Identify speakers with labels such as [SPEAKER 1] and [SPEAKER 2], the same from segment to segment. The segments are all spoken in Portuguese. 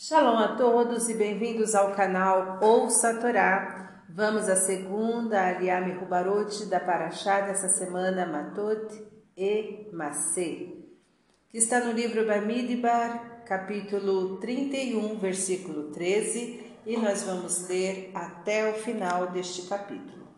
[SPEAKER 1] Shalom a todos e bem-vindos ao canal Ouça a Torá. Vamos à segunda Aliame Rubarot da Paraxá dessa semana, Matot e Masê, que está no livro Bamidbar, capítulo 31, versículo 13, e nós vamos ler até o final deste capítulo.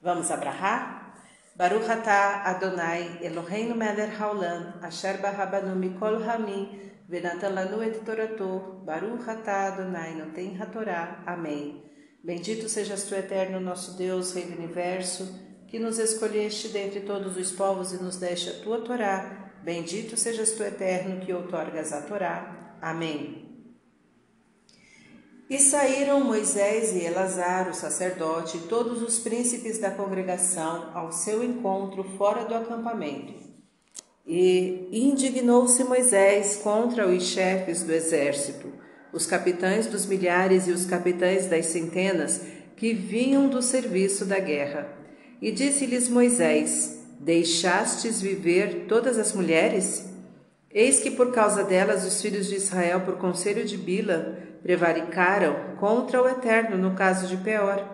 [SPEAKER 1] Vamos abrahar? Baruch Adonai Eloheinu melech haolam, asher barabanu mikol hamim, Venatan lanu et torato, Baruch atah Adonai noten hatorá. Amém. Bendito sejas tu, eterno nosso Deus, Rei do Universo, que nos escolheste dentre todos os povos e nos deste a tua Torá. Bendito sejas tu, eterno, que outorgas a Torá. Amém. E saíram Moisés e Elazar, o sacerdote, e todos os príncipes da congregação ao seu encontro fora do acampamento e indignou-se Moisés contra os chefes do exército, os capitães dos milhares e os capitães das centenas que vinham do serviço da guerra. E disse-lhes Moisés: Deixastes viver todas as mulheres? Eis que por causa delas os filhos de Israel, por conselho de Bila, prevaricaram contra o Eterno no caso de Peor.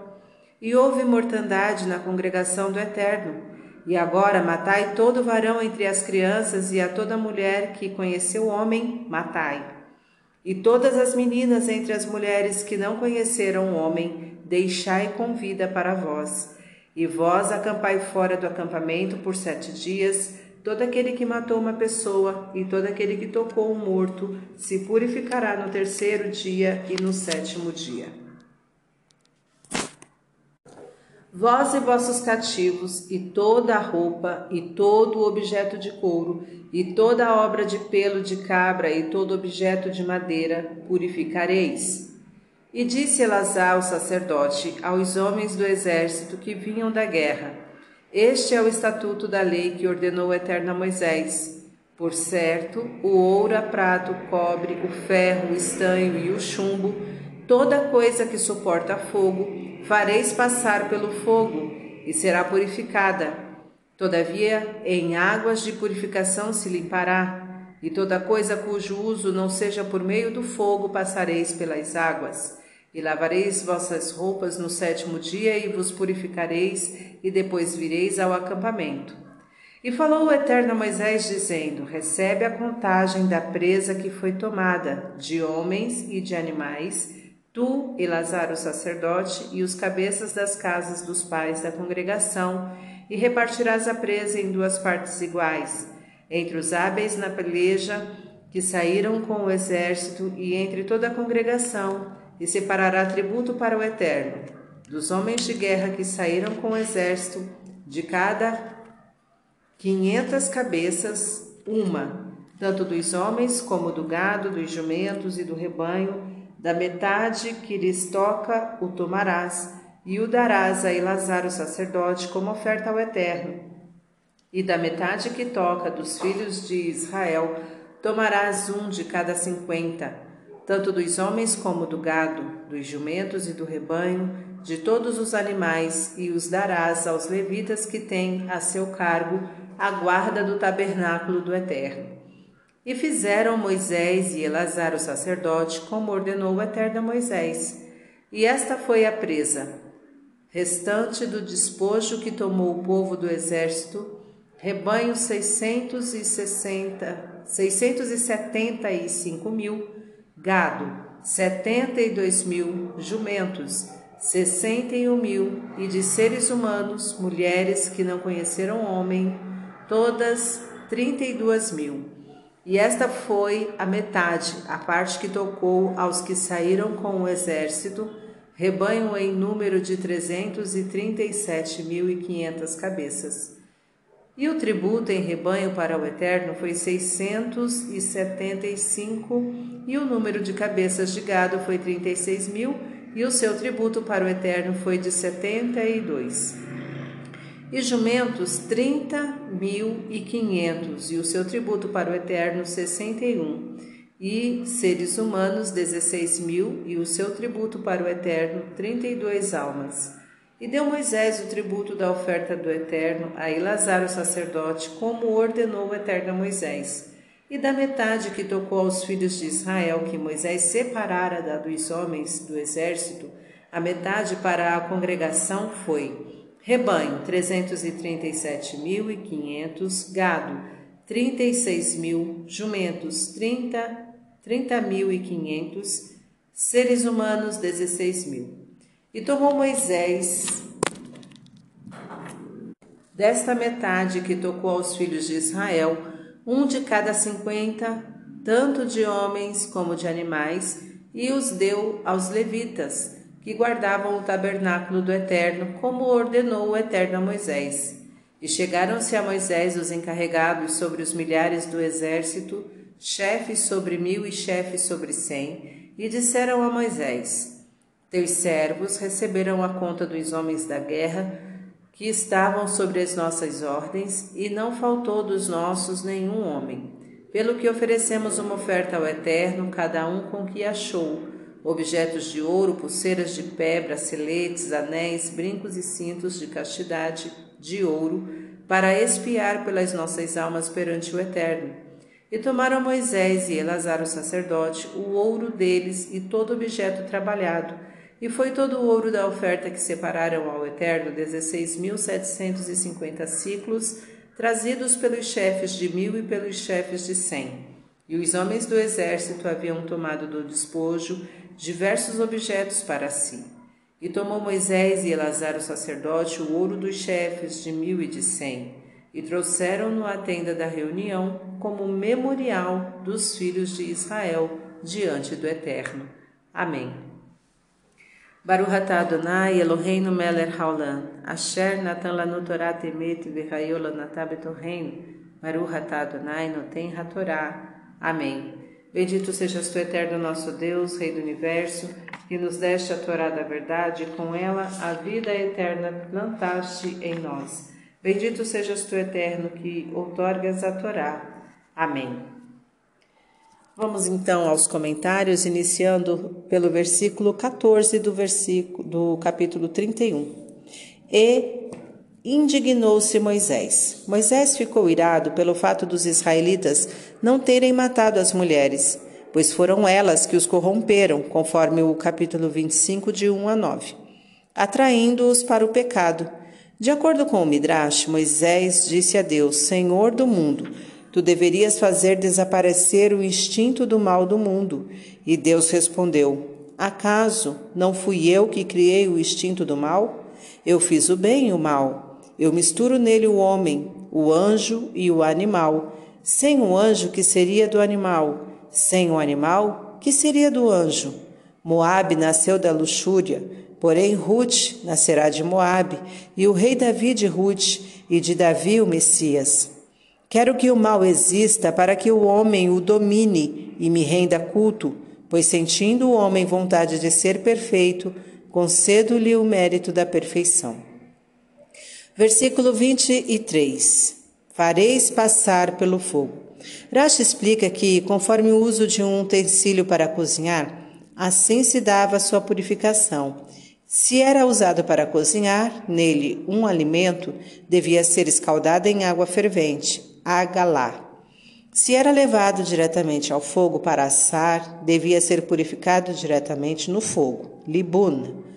[SPEAKER 1] E houve mortandade na congregação do Eterno e agora matai todo varão entre as crianças e a toda mulher que conheceu o homem, matai. E todas as meninas entre as mulheres que não conheceram o homem, deixai com vida para vós. E vós acampai fora do acampamento por sete dias, todo aquele que matou uma pessoa e todo aquele que tocou um morto se purificará no terceiro dia e no sétimo dia. Vós e vossos cativos, e toda a roupa, e todo o objeto de couro, e toda a obra de pelo de cabra, e todo objeto de madeira, purificareis. E disse Elazar, o sacerdote, aos homens do exército que vinham da guerra: Este é o estatuto da lei que ordenou o Eterno Moisés. Por certo, o ouro, a prata, o cobre, o ferro, o estanho e o chumbo, toda coisa que suporta fogo, fareis passar pelo fogo e será purificada. Todavia, em águas de purificação se limpará, e toda coisa cujo uso não seja por meio do fogo passareis pelas águas. E lavareis vossas roupas no sétimo dia e vos purificareis, e depois vireis ao acampamento. E falou o Eterno a Moisés, dizendo: Recebe a contagem da presa que foi tomada, de homens e de animais, tu, Elazar o sacerdote, e os cabeças das casas dos pais da congregação, e repartirás a presa em duas partes iguais, entre os hábeis na peleja, que saíram com o exército, e entre toda a congregação, e separará tributo para o Eterno, dos homens de guerra que saíram com o exército, de cada quinhentas cabeças, uma, tanto dos homens como do gado, dos jumentos e do rebanho, da metade que lhes toca o tomarás, e o darás a Elazar o sacerdote como oferta ao Eterno. E da metade que toca dos filhos de Israel, tomarás um de cada cinquenta, tanto dos homens como do gado, dos jumentos e do rebanho, de todos os animais, e os darás aos levitas que têm a seu cargo a guarda do tabernáculo do Eterno. E fizeram Moisés e Elazar o sacerdote, como ordenou o Eterno Moisés. E esta foi a presa. Restante do despojo que tomou o povo do exército, rebanho 660, 675 mil, gado 72 mil, jumentos 61 mil, e de seres humanos, mulheres que não conheceram homem, todas 32 mil. E esta foi a metade, a parte que tocou aos que saíram com o exército, rebanho em número de trezentos e trinta e sete mil e quinhentas cabeças. E o tributo em rebanho para o Eterno foi seiscentos e setenta cinco, o número de cabeças de gado foi trinta e seis mil, e o seu tributo para o Eterno foi de setenta e dois jumentos trinta mil e quinhentos, e o seu tributo para o Eterno sessenta e um, e seres humanos dezesseis mil, e o seu tributo para o Eterno trinta e duas almas. E deu Moisés o tributo da oferta do Eterno a Elazar o sacerdote, como ordenou o Eterno a Moisés. E da metade que tocou aos filhos de Israel, que Moisés separara da dos homens do exército, a metade para a congregação foi rebanho 337.500, gado 36 mil, jumentos 30 30.500, seres humanos 16 mil. E tomou Moisés desta metade que tocou aos filhos de Israel, um de cada cinquenta, tanto de homens como de animais, e os deu aos levitas, que guardavam o tabernáculo do Eterno, como ordenou o Eterno a Moisés. E chegaram-se a Moisés os encarregados sobre os milhares do exército, chefes sobre mil e chefes sobre cem, e disseram a Moisés: Teus servos receberam a conta dos homens da guerra que estavam sobre as nossas ordens, e não faltou dos nossos nenhum homem. Pelo que oferecemos uma oferta ao Eterno, cada um com que achou objetos de ouro, pulseiras de pé, braceletes, anéis, brincos e cintos de castidade de ouro, para espiar pelas nossas almas perante o Eterno. E tomaram Moisés e Elazar o sacerdote o ouro deles e todo objeto trabalhado, e foi todo o ouro da oferta que separaram ao Eterno dezesseis mil setecentos e cinquenta ciclos, trazidos pelos chefes de mil e pelos chefes de cem. E os homens do exército haviam tomado do despojo diversos objetos para si. E tomou Moisés e Elazar o sacerdote o ouro dos chefes de mil e de cem, e trouxeram-no à tenda da reunião como memorial dos filhos de Israel diante do Eterno. Amém. Baruch Adonai Eloheinu melech haolam, asher natan lanu Torah temet v'chayo lanatah betorreinu, Baruch atah Adonai noten hatorá. Amém. Bendito sejas tu, eterno nosso Deus, Rei do universo, que nos deste a Torá da verdade e com ela a vida eterna plantaste em nós. Bendito sejas tu, eterno, que outorgas a Torá. Amém. Vamos então aos comentários, iniciando pelo versículo 14 do, versículo, do capítulo 31. E indignou-se Moisés. Moisés ficou irado pelo fato dos israelitas não terem matado as mulheres, pois foram elas que os corromperam, conforme o capítulo 25, de 1 a 9, atraindo-os para o pecado. De acordo com o Midrash, Moisés disse a Deus: Senhor do mundo, tu deverias fazer desaparecer o instinto do mal do mundo. E Deus respondeu: Acaso não fui eu que criei o instinto do mal? Eu fiz o bem e o mal. Eu misturo nele o homem, o anjo e o animal. Sem o anjo, que seria do animal? Sem o animal, que seria do anjo? Moabe nasceu da luxúria, porém Ruth nascerá de Moabe, e o rei Davi de Ruth, e de Davi o Messias. Quero que o mal exista para que o homem o domine e me renda culto, pois sentindo o homem vontade de ser perfeito, concedo-lhe o mérito da perfeição. Versículo 23. Fareis passar pelo fogo. Rashi explica que, conforme o uso de um utensílio para cozinhar, assim se dava sua purificação. Se era usado para cozinhar, nele um alimento devia ser escaldado em água fervente, agalá. Se era levado diretamente ao fogo para assar, devia ser purificado diretamente no fogo, libuna.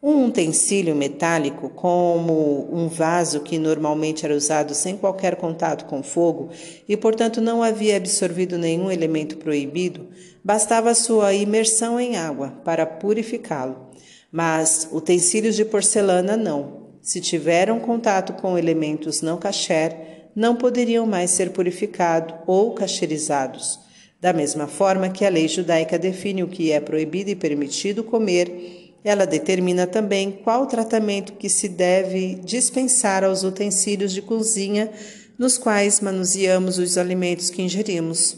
[SPEAKER 1] Um utensílio metálico, como um vaso que normalmente era usado sem qualquer contato com fogo e, portanto, não havia absorvido nenhum elemento proibido, bastava sua imersão em água para purificá-lo. Mas utensílios de porcelana não. Se tiveram contato com elementos não kasher, não poderiam mais ser purificados ou cacherizados. Da mesma forma que a lei judaica define o que é proibido e permitido comer ela determina também qual tratamento que se deve dispensar aos utensílios de cozinha nos quais manuseamos os alimentos que ingerimos.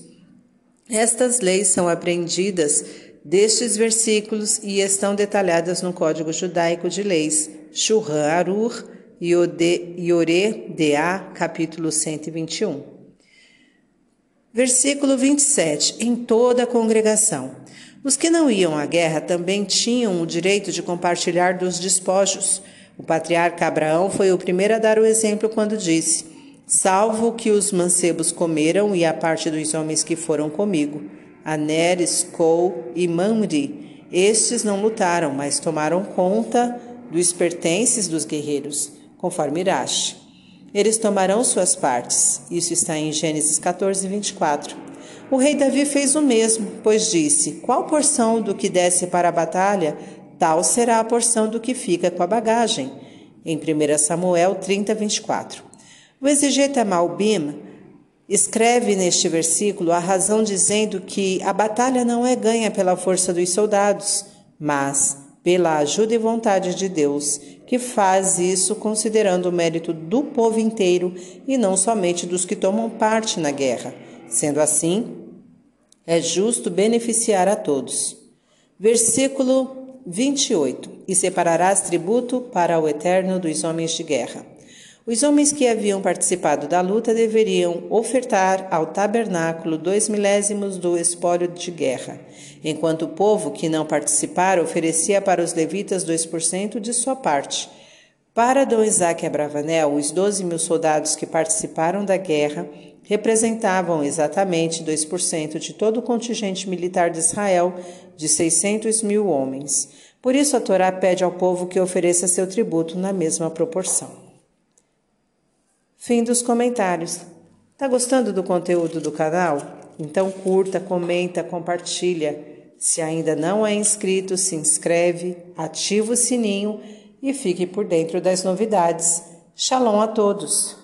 [SPEAKER 1] Estas leis são aprendidas destes versículos e estão detalhadas no Código Judaico de Leis, Shurran Arur, Yore Dea, capítulo 121. Versículo 27. Em toda a congregação. Os que não iam à guerra também tinham o direito de compartilhar dos despojos. O patriarca Abraão foi o primeiro a dar o exemplo quando disse: salvo que os mancebos comeram e a parte dos homens que foram comigo, Aner, Skol e Mamri. Estes não lutaram, mas tomaram conta dos pertences dos guerreiros, conforme Irache. Eles tomarão suas partes. Isso está em Gênesis 14, 24. O rei Davi fez o mesmo, pois disse: Qual porção do que desce para a batalha, tal será a porção do que fica com a bagagem. Em 1 Samuel 30, 24. O exegeta Malbim escreve neste versículo a razão dizendo que a batalha não é ganha pela força dos soldados, mas pela ajuda e vontade de Deus, que faz isso considerando o mérito do povo inteiro e não somente dos que tomam parte na guerra. Sendo assim, é justo beneficiar a todos. Versículo 28: E separarás tributo para o eterno dos homens de guerra. Os homens que haviam participado da luta deveriam ofertar ao tabernáculo dois milésimos do espólio de guerra, enquanto o povo que não participara oferecia para os levitas dois por cento de sua parte. Para Dom Isaac Abravanel, os doze mil soldados que participaram da guerra representavam exatamente 2% de todo o contingente militar de Israel, de 600 mil homens. Por isso, a Torá pede ao povo que ofereça seu tributo na mesma proporção. Fim dos comentários. Tá gostando do conteúdo do canal? Então curta, comenta, compartilha. Se ainda não é inscrito, se inscreve, ativa o sininho e fique por dentro das novidades. Shalom a todos!